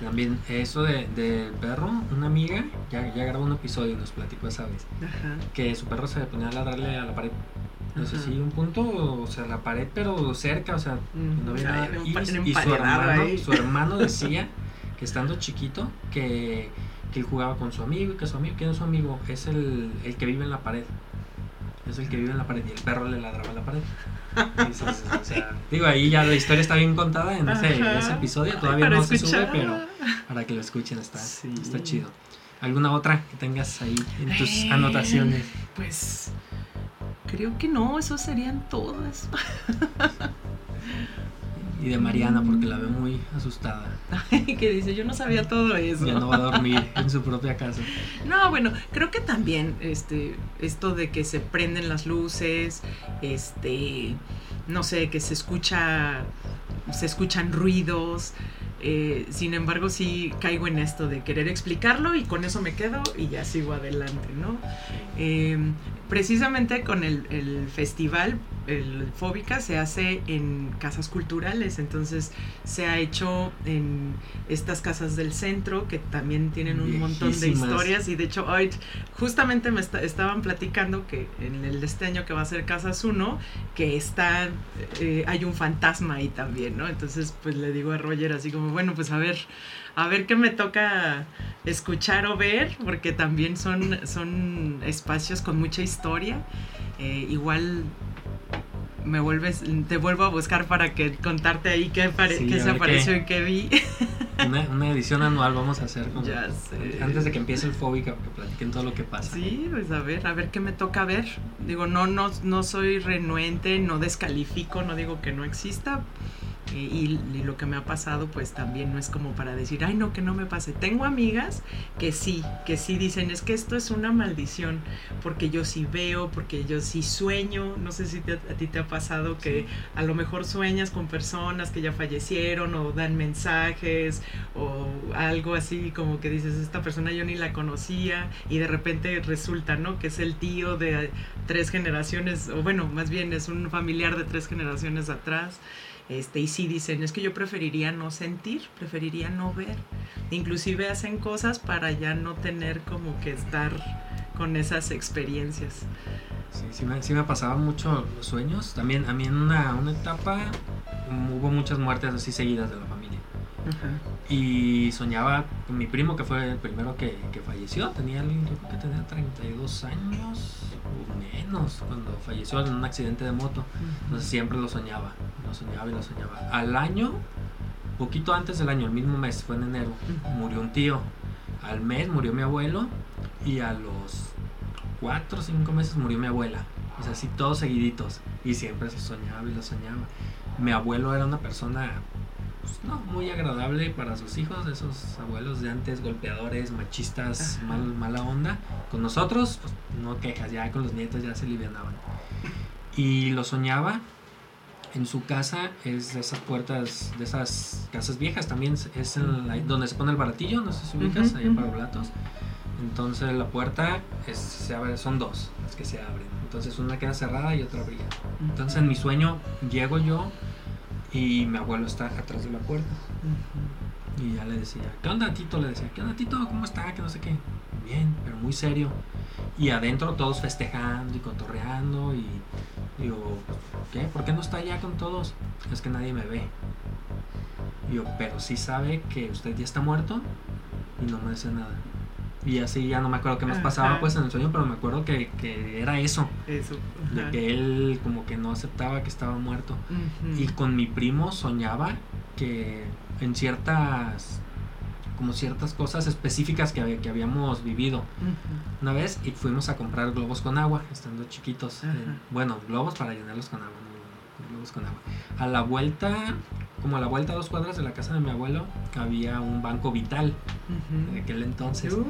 También eso del de perro, una amiga ya, ya grabó un episodio y nos platicó esa vez, que su perro se ponía a ladrarle a la pared no sé si un punto, o sea, la pared, pero cerca, o sea, no había nada. Y, su, hermano, su hermano decía que estando chiquito, que, que, él jugaba con su amigo y que su amigo, ¿quién es su amigo? Es el, el que vive en la pared. Es el que vive en la pared y el perro le ladraba a la pared. o sea, digo, ahí ya la historia está bien contada en ese, episodio, todavía no se sube, pero para que lo escuchen está, está chido. ¿Alguna otra que tengas ahí en tus eh, anotaciones? Pues Creo que no, esos serían todas. Y de Mariana, porque la veo muy asustada. que dice, yo no sabía todo eso. Ya no va a dormir en su propia casa. No, bueno, creo que también este, esto de que se prenden las luces, este, no sé, que se escucha, se escuchan ruidos. Eh, sin embargo, sí caigo en esto de querer explicarlo y con eso me quedo y ya sigo adelante, ¿no? Eh, precisamente con el, el, festival, el Fóbica se hace en casas culturales, entonces se ha hecho en estas casas del centro que también tienen un montón de historias y de hecho hoy justamente me estaban platicando que en el de este año que va a ser Casas 1, que está, eh, hay un fantasma ahí también, ¿no? Entonces pues le digo a Roger así como, bueno, pues a ver a ver qué me toca escuchar o ver, porque también son, son espacios con mucha historia. Eh, igual me vuelves, te vuelvo a buscar para que contarte ahí qué, se apareció y qué vi. Una, edición anual vamos a hacer ya sé. antes de que empiece el Fóbica, que platiquen todo lo que pasa. Sí, pues a ver, a ver qué me toca ver. Digo, no, no, no soy renuente, no descalifico, no digo que no exista, y, lo que me ha pasado pues también no es como para decir, ay no, que no me pase. Tengo amigas que sí, que sí dicen, es que esto es una maldición, porque yo sí veo, porque yo sí sueño, no sé si a ti te ha pasado que a lo mejor sueñas con personas que ya fallecieron o dan mensajes o algo así como que dices, esta persona yo ni la conocía y de repente resulta, ¿no? Que es el tío de tres generaciones, o bueno, más bien es un familiar de tres generaciones atrás. Este, y sí dicen, es que yo preferiría no sentir, preferiría no ver. Inclusive hacen cosas para ya no tener como que estar con esas experiencias. Sí, sí me, sí me pasaban mucho los sueños. También a mí en una, una etapa hubo muchas muertes así seguidas de la familia. Y soñaba con mi primo, que fue el primero que, que falleció. Tenía, yo creo que tenía 32 años o menos cuando falleció en un accidente de moto. Entonces siempre lo soñaba, lo soñaba y lo soñaba. Al año, poquito antes del año, el mismo mes, fue en enero, murió un tío. Al mes murió mi abuelo y a los 4 o 5 meses murió mi abuela. O sea, así todos seguiditos. Y siempre se soñaba y lo soñaba. Mi abuelo era una persona pues, no muy agradable para sus hijos, esos abuelos de antes, golpeadores, machistas, mal, mala onda. Con nosotros, pues no quejas, ya con los nietos ya se alivianaban. Y lo soñaba en su casa, es de esas puertas, de esas casas viejas, también es donde se pone el baratillo, no sé si ubicas, ahí para platos. Entonces la puerta es, se abre, son dos las que se abren. Entonces una queda cerrada y otra abría. Entonces en mi sueño llego yo y mi abuelo está atrás de la puerta. Y ya le decía, ¿qué onda Tito? Le decía, ¿qué onda Tito? ¿Cómo está? Que no sé qué. Bien, pero muy serio. Y adentro todos festejando y cotorreando y digo, ¿qué? ¿Por qué no está allá con todos? Es que nadie me ve. Y yo, pero sí sabe que usted ya está muerto y no me dice nada. Y así ya no me acuerdo qué más pasaba pues en el sueño, pero me acuerdo que, que era eso. Eso. De que él como que no aceptaba que estaba muerto. Y con mi primo soñaba que en ciertas como ciertas cosas específicas que, que habíamos vivido. Una vez y fuimos a comprar globos con agua estando chiquitos. Eh, bueno globos para llenarlos con agua globos con agua. A la vuelta como a la vuelta a dos cuadras de la casa de mi abuelo había un banco vital de aquel entonces. Uh.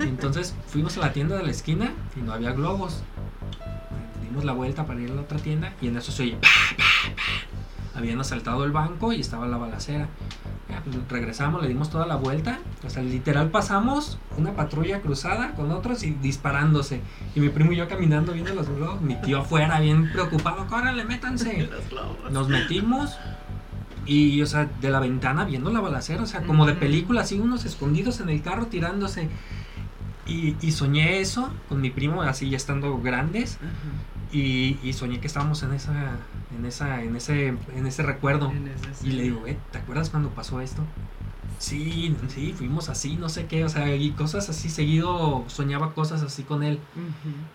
Entonces fuimos a la tienda de la esquina y no había globos. Dimos la vuelta para ir a la otra tienda y en eso se oye Habían asaltado el banco y estaba la balacera. Pues, regresamos, le dimos toda la vuelta. O sea, literal pasamos una patrulla cruzada con otros y disparándose. Y mi primo y yo caminando viendo los globos. Mi tío afuera, bien preocupado. ¡Córrele, métanse! Nos metimos, y, o sea, de la ventana viendo la balacera, o sea, como de película, así unos escondidos en el carro tirándose. Y, y soñé eso con mi primo, así ya estando grandes. y, y, soñé que estábamos en esa, en esa, en ese, en ese recuerdo. y le digo, eh, ¿te acuerdas cuando pasó esto? Sí, sí, fuimos así, no sé qué, o sea, y cosas así, seguido soñaba cosas así con él,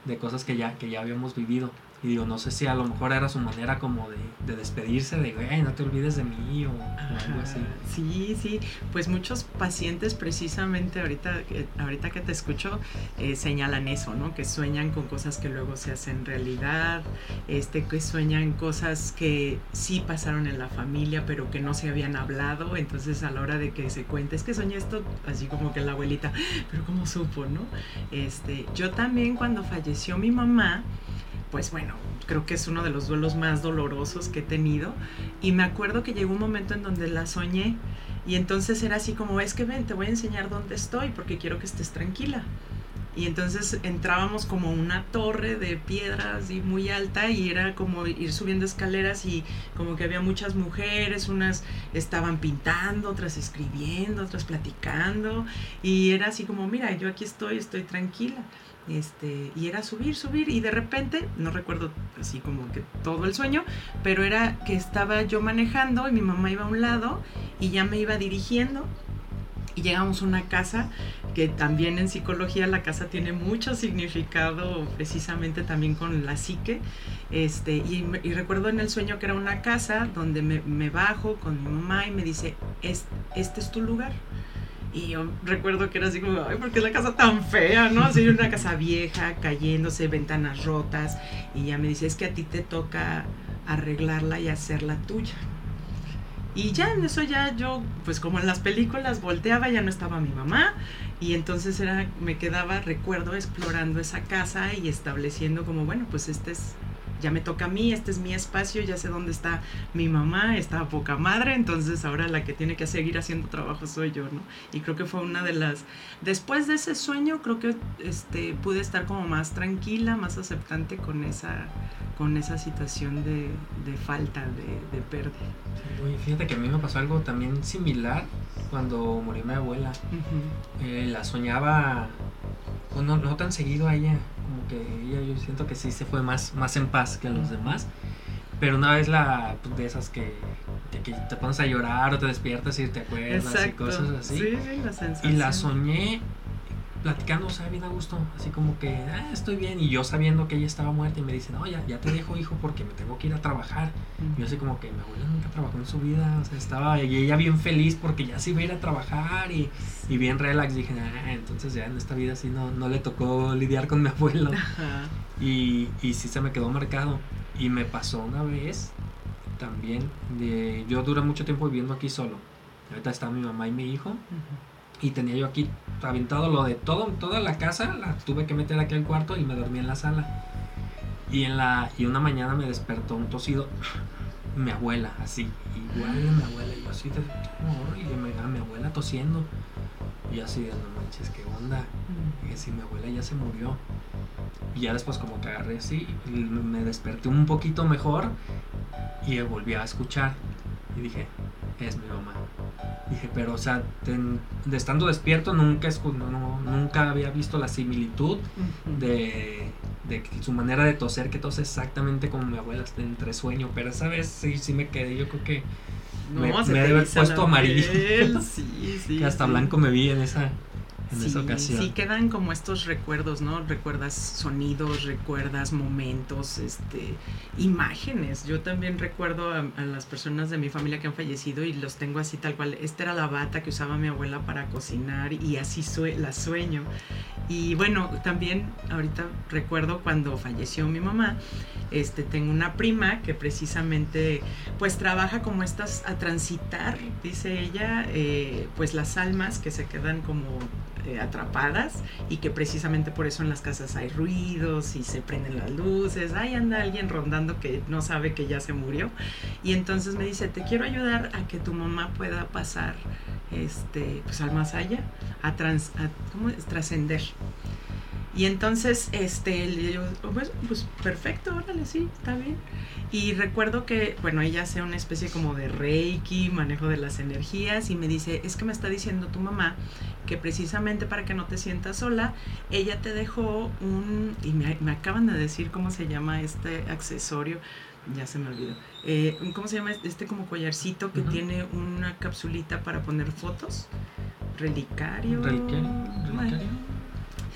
de cosas que ya, que ya habíamos vivido. Y digo, no sé si a lo mejor era su manera como de, de despedirse, de, güey, no te olvides de mí o, algo así. Sí, sí, pues muchos pacientes precisamente ahorita, ahorita que te escucho eh, señalan eso, ¿no? Que sueñan con cosas que luego se hacen realidad, este, que sueñan cosas que sí pasaron en la familia, pero que no se habían hablado, entonces a la hora de que se cuente, es que soñé esto, así como que la abuelita, pero ¿cómo supo, no? Este, yo también cuando falleció mi mamá, pues bueno, creo que es uno de los duelos más dolorosos que he tenido. Y me acuerdo que llegó un momento en donde la soñé y entonces era así como, es que ven, te voy a enseñar dónde estoy porque quiero que estés tranquila. Y entonces entrábamos como una torre de piedras y muy alta y era como ir subiendo escaleras y como que había muchas mujeres, unas estaban pintando, otras escribiendo, otras platicando y era así como, mira, yo aquí estoy, estoy tranquila. Este, y era subir, subir, y de repente, no recuerdo así como que todo el sueño, pero era que estaba yo manejando y mi mamá iba a un lado y ya me iba dirigiendo. Y llegamos a una casa que también en psicología la casa tiene mucho significado precisamente también con la psique este y, recuerdo en el sueño que era una casa donde me, bajo con mi mamá y me dice este es tu lugar y yo recuerdo que era así como, ay, ¿por qué es la casa tan fea, no? Así una casa vieja, cayéndose, ventanas rotas. Y ya me dice, es que a ti te toca arreglarla y hacerla tuya. Y ya en eso ya yo, pues como en las películas, volteaba, ya no estaba mi mamá. Y entonces era, me quedaba, recuerdo, explorando esa casa y estableciendo como, bueno, pues este es ya me toca a mí, este es mi espacio, ya sé dónde está mi mamá, está poca madre, entonces ahora la que tiene que seguir haciendo trabajo soy yo, ¿no? Y creo que fue una de las, después de ese sueño, creo que este, pude estar como más tranquila, más aceptante con esa, con esa situación de, de falta, de, de pérdida. fíjate que a mí me pasó algo también similar cuando murió mi abuela. Eh, la soñaba, pues no, no tan seguido a ella, como que ella yo siento que sí se fue más, más en paz que los demás. Pero una vez la pues, de esas que, que, te pones a llorar o te despiertas y te acuerdas y cosas así. Sí, la Y la soñé platicando, o sea, bien a gusto, así como que, ah, estoy bien, y yo sabiendo que ella estaba muerta y me dice, no, ya, ya te dejo hijo porque me tengo que ir a trabajar. Y yo así como que mi abuela nunca trabajó en su vida, o sea, estaba, y ella bien feliz porque ya se iba a ir a trabajar y, y bien relax, dije, ah, entonces ya en esta vida sí no, no le tocó lidiar con mi abuelo. Y, y sí se me quedó marcado. Y me pasó una vez también. De, yo duré mucho tiempo viviendo aquí solo. Ahorita está mi mamá y mi hijo. Y tenía yo aquí aventado lo de todo, toda la casa, la tuve que meter aquí al cuarto y me dormí en la sala. Y en la y una mañana me despertó un tosido mi abuela, así, igual de mi abuela, y yo así de y me mi abuela tosiendo. Y así de no manches, qué onda. Y así mi abuela ya se murió. Y ya después como que agarré así, me desperté un poquito mejor y volví a escuchar. Y dije, es mi mamá. Dije, pero o sea, de estando despierto nunca, nunca había visto la similitud de, de, su manera de toser, que tose exactamente como mi abuela entre sueño. Pero esa vez sí, sí me quedé, yo creo que me, me debe puesto amarillo. Sí, sí, hasta blanco me vi en esa, en esa ocasión. Sí, quedan como estos recuerdos, ¿no? Recuerdas sonidos, recuerdas momentos, este, imágenes. Yo también recuerdo a, las personas de mi familia que han fallecido y los tengo así tal cual. Esta era la bata que usaba mi abuela para cocinar y así la sueño. Y bueno, también ahorita recuerdo cuando falleció mi mamá, este, tengo una prima que precisamente pues trabaja como estas a transitar, dice ella, eh, pues las almas que se quedan como eh, atrapadas y que precisamente por eso en las casas hay ruidos y se prenden las luces, ahí anda alguien rondando que no sabe que ya se murió. Y entonces me dice, te quiero ayudar a que tu mamá pueda pasar este, pues al más allá, a, trans, ¿cómo trascender. Y entonces, este, yo, pues, pues, perfecto, órale, sí, está bien. Y recuerdo que, bueno, ella hace una especie como de reiki, manejo de las energías, y me dice, es que me está diciendo tu mamá que precisamente para que no te sientas sola, ella te dejó un, y me, acaban de decir cómo se llama este accesorio, ya se me olvidó. Eh, ¿Cómo se llama este como collarcito que tiene una capsulita para poner fotos? Relicario. Relicario.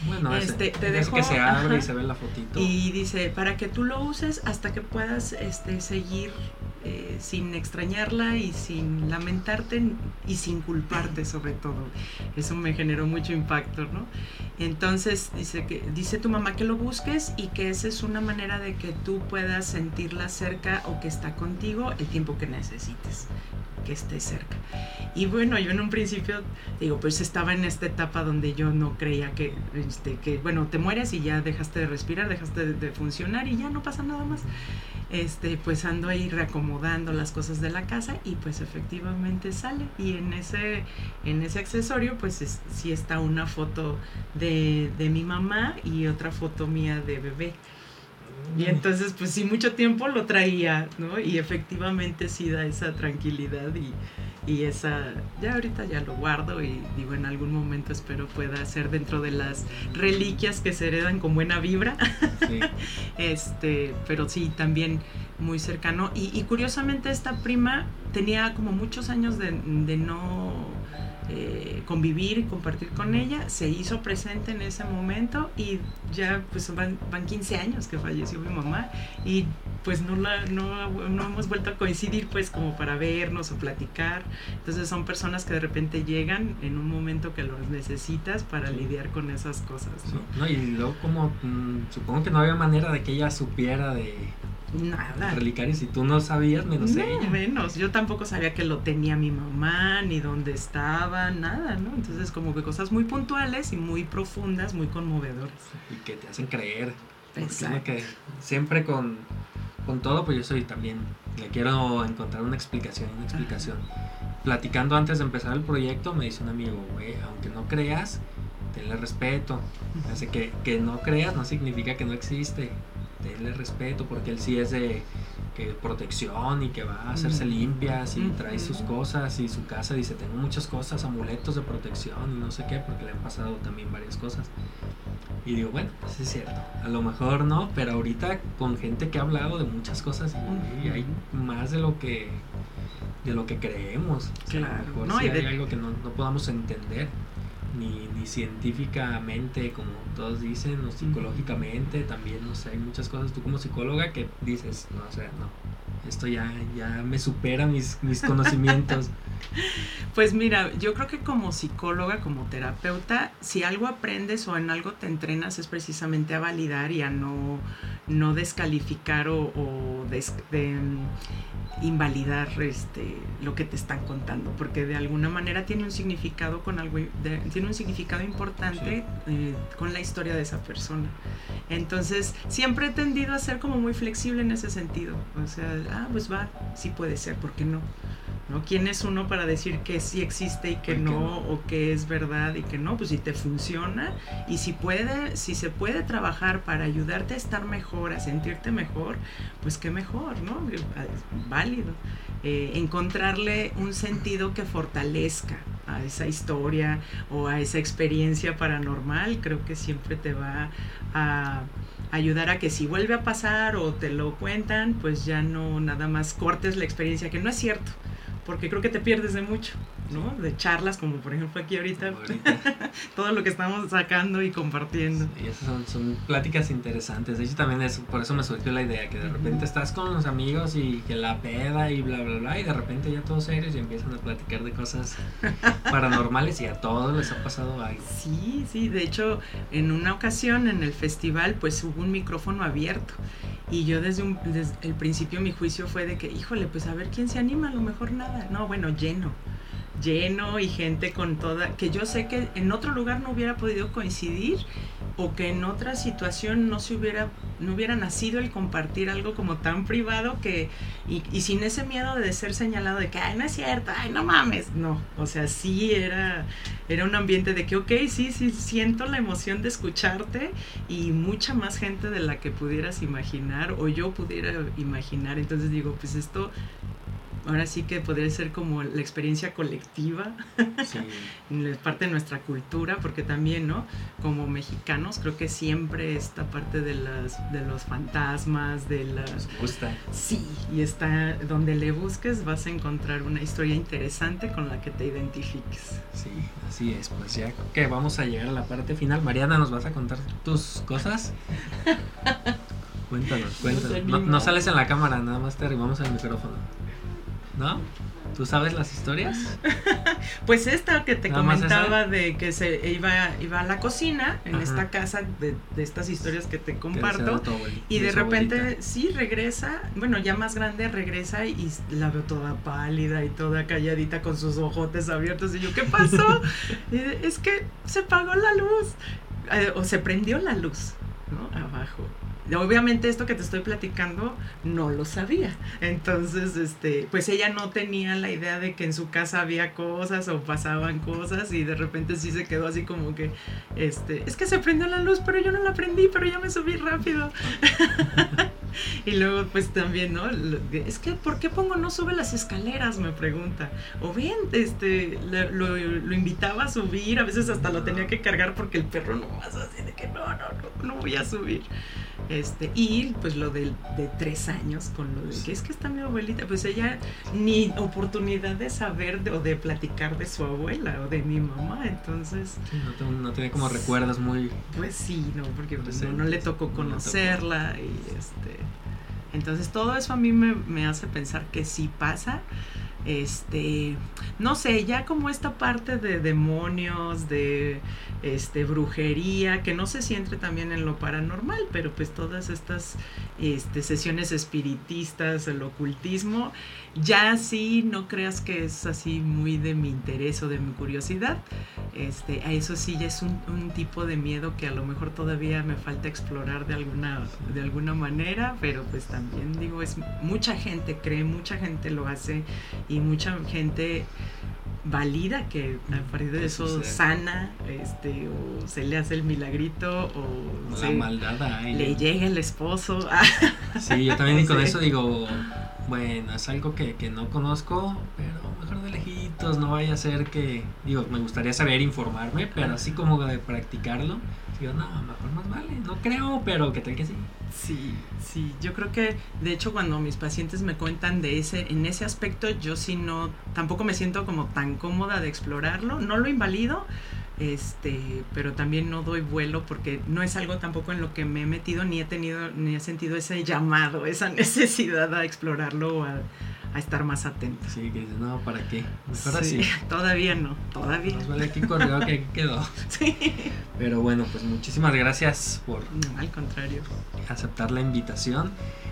Bueno, este, te dejo, que se abre y se ve la fotito. Y dice, para que tú lo uses hasta que puedas este, seguir eh, sin extrañarla y sin lamentarte y sin culparte sobre todo. Eso me generó mucho impacto, ¿no? Entonces dice que dice tu mamá que lo busques y que esa es una manera de que tú puedas sentirla cerca o que está contigo el tiempo que necesites que esté cerca. Y bueno, yo en un principio, digo, pues estaba en esta etapa donde yo no creía que, este, que bueno, te mueres y ya dejaste de respirar, dejaste de, funcionar y ya no pasa nada más. Este, pues ando ahí reacomodando las cosas de la casa y pues efectivamente sale. Y en ese, en ese accesorio, pues si sí está una foto de, de mi mamá y otra foto mía de bebé. Y entonces, pues sí, mucho tiempo lo traía, ¿no? Y efectivamente sí da esa tranquilidad y, y esa, ya ahorita ya lo guardo y digo, en algún momento espero pueda ser dentro de las reliquias que se heredan con buena vibra. este, pero sí, también muy cercano. Y, y, curiosamente esta prima tenía como muchos años de, de no eh, convivir y compartir con ella, se hizo presente en ese momento y ya pues van, van 15 años que falleció mi mamá y pues no, la, no, no, hemos vuelto a coincidir pues como para vernos o platicar. Entonces son personas que de repente llegan en un momento que los necesitas para lidiar con esas cosas. ¿no? y luego como mm, supongo que no había manera de que ella supiera de Nada. Relicarios y tú no sabías menos no, menos. Yo tampoco sabía que lo tenía mi mamá, ni dónde estaba, nada, ¿no? Entonces como que cosas muy puntuales y muy profundas, muy conmovedoras. Y que te hacen creer. Exacto. Que siempre con, con todo, pues yo soy también, le quiero encontrar una explicación, una explicación. Platicando antes de empezar el proyecto, me dice un amigo, güey, aunque no creas, tenle respeto. Así que que no creas no significa que no existe denle respeto porque él sí es de que protección y que va a hacerse limpias y trae sus cosas y su casa dice tengo muchas cosas, amuletos de protección y no sé qué porque le han pasado también varias cosas. Y digo, bueno, pues es cierto, a lo mejor no, pero ahorita con gente que ha hablado de muchas cosas y, hay más de lo que de lo que creemos. Claro. no, hay algo que no, no podamos entender ni, ni científicamente, como todos dicen, o psicológicamente, también, no sé, hay muchas cosas. Tú como psicóloga que dices, no, o sea, no, esto ya, ya me supera mis, mis conocimientos. Pues mira, yo creo que como psicóloga, como terapeuta, si algo aprendes o en algo te entrenas es precisamente a validar y a no, no descalificar o, invalidar este lo que te están contando porque de alguna manera tiene un significado con algo tiene un significado importante eh, con la historia de esa persona. Entonces siempre he tendido a ser como muy flexible en ese sentido. O sea ah pues va sí puede ser ¿por qué no? ¿No? ¿Quién es uno para decir que sí existe y que no, o que es verdad y que no? Pues si te funciona y si puede, si se puede trabajar para ayudarte a estar mejor, a sentirte mejor, pues qué mejor, ¿no? válido. Eh, encontrarle un sentido que fortalezca a esa historia o a esa experiencia paranormal, creo que siempre te va a ayudar a que si vuelve a pasar o te lo cuentan, pues ya no nada más cortes la experiencia, que no es cierto porque creo que te pierdes de mucho, ¿no? De charlas como por ejemplo aquí ahorita, todo lo que estamos sacando y compartiendo. Y esas son, son, pláticas interesantes, de hecho también es, por eso me surgió la idea, que de repente estás con los amigos y que la peda y bla, bla, bla, y de repente ya todos serios y empiezan a platicar de cosas paranormales y a todos les ha pasado algo. Sí, sí, de hecho en una ocasión en el festival pues hubo un micrófono abierto y yo desde, un, desde el principio mi juicio fue de que, híjole, pues a ver quién se anima, a lo mejor nada. No, bueno, lleno lleno y gente con toda, que yo sé que en otro lugar no hubiera podido coincidir o que en otra situación no se hubiera, no hubiera nacido el compartir algo como tan privado que, y, sin ese miedo de ser señalado de que, ay, no es cierto, ay, no mames, no, o sea, sí era, era un ambiente de que, ok, sí, sí, siento la emoción de escucharte y mucha más gente de la que pudieras imaginar o yo pudiera imaginar, entonces digo, pues esto ahora sí que podría ser como la experiencia colectiva, sí. parte de nuestra cultura, porque también, ¿no? Como mexicanos, creo que siempre esta parte de, las, de los fantasmas, de las... Nos gusta. Sí, y está, donde le busques vas a encontrar una historia interesante con la que te identifiques. Sí, así es, pues ya que vamos a llegar a la parte final. Mariana, ¿nos vas a contar tus cosas? cuéntanos, cuéntanos. No, no, sales en la cámara, nada más te arribamos el micrófono. ¿No? ¿Tú sabes las historias? pues esta que te comentaba de que se iba, iba a la cocina en esta casa de, estas historias que te comparto y de, repente sí regresa, bueno ya más grande regresa y la veo toda pálida y toda calladita con sus ojotes abiertos y yo ¿qué pasó? es que se apagó la luz eh, o se prendió la luz, ¿no? Abajo obviamente esto que te estoy platicando no lo sabía. Entonces, este, pues ella no tenía la idea de que en su casa había cosas o pasaban cosas y de repente sí se quedó así como que, este, es que se prendió la luz, pero yo no la prendí, pero ya me subí rápido. y luego pues también, ¿no? Es que, ¿por qué pongo no sube las escaleras? Me pregunta. O bien, este, lo, lo, invitaba a subir, a veces hasta lo tenía que cargar porque el perro no más así de que no, no, no, no voy a subir. Este, y pues lo de, de tres años con lo de que es que está mi abuelita, pues ella ni oportunidad de saber o de platicar de su abuela o de mi mamá, entonces... no, tiene como recuerdos muy... Pues sí, no, porque pues, no, le tocó. conocerla y este... Entonces todo eso a mí me, me hace pensar que sí pasa este, no sé, ya como esta parte de demonios, de este, brujería, que no sé si entre también en lo paranormal, pero pues todas estas este, sesiones espiritistas, el ocultismo, ya sí no creas que es así muy de mi interés o de mi curiosidad. Este, a eso sí ya es un, tipo de miedo que a lo mejor todavía me falta explorar de alguna, de alguna manera, pero pues también digo, es mucha gente cree, mucha gente lo hace y mucha gente valida que a partir de eso sana este o se le hace el milagrito o la maldad le llega el esposo. Sí yo también con eso digo bueno, es algo que, que, no conozco, pero mejor de lejitos, no vaya a ser que, digo, me gustaría saber informarme, pero así como de practicarlo, digo, no, mejor más vale, no creo, pero que tal que sí. Sí, sí, yo creo que de hecho cuando mis pacientes me cuentan de ese, en ese aspecto, yo sí no, tampoco me siento como tan cómoda de explorarlo, no lo invalido, este, pero también no doy vuelo porque no es algo tampoco en lo que me he metido ni he tenido ni he sentido ese llamado, esa necesidad a explorarlo o a, a estar más atento. Sí, que dices, no, ¿para qué? Mejor así. Todavía no, todavía. Nos vale aquí corrió que quedó. Sí. Pero bueno, pues muchísimas gracias por... al contrario. Aceptar la invitación.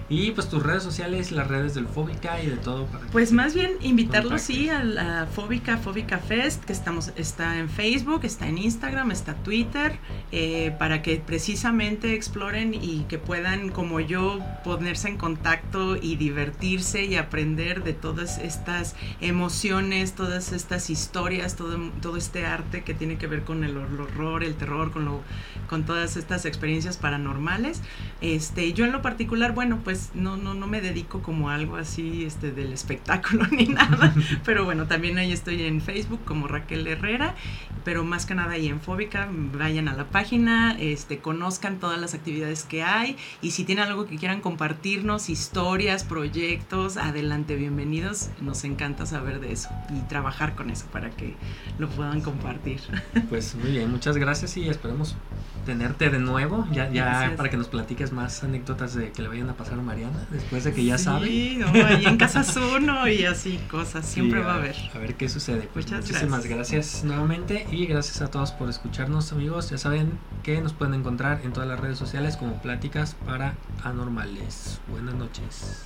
Y pues tus redes sociales, las redes del Fóbica y de todo. Para pues más bien invitarlos, sí, a la Fóbica, Fóbica Fest, que estamos, está en Facebook, está en Instagram, está Twitter, eh, para que precisamente exploren y que puedan, como yo, ponerse en contacto y divertirse y aprender de todas estas emociones, todas estas historias, todo, todo este arte que tiene que ver con el horror, el terror, con, lo, con todas estas experiencias paranormales. Este, yo en lo particular, bueno, pues no, no, no me dedico como algo así este, del espectáculo ni nada, pero bueno, también ahí estoy en Facebook como Raquel Herrera, pero más que nada ahí en Fóbica, vayan a la página, este, conozcan todas las actividades que hay y si tienen algo que quieran compartirnos, historias, proyectos, adelante, bienvenidos, nos encanta saber de eso y trabajar con eso para que lo puedan compartir. Pues muy bien, muchas gracias y esperemos tenerte de nuevo, ya, ya para que nos platiques más anécdotas de que le vayan a pasar a Mariana, después de que ya sabe. Sí, ahí en casa uno y así cosas, siempre va a haber. A ver qué sucede. Pues muchísimas gracias. nuevamente y gracias a todos por escucharnos amigos. Ya saben que nos pueden encontrar en todas las redes sociales como Pláticas para Anormales. Buenas noches.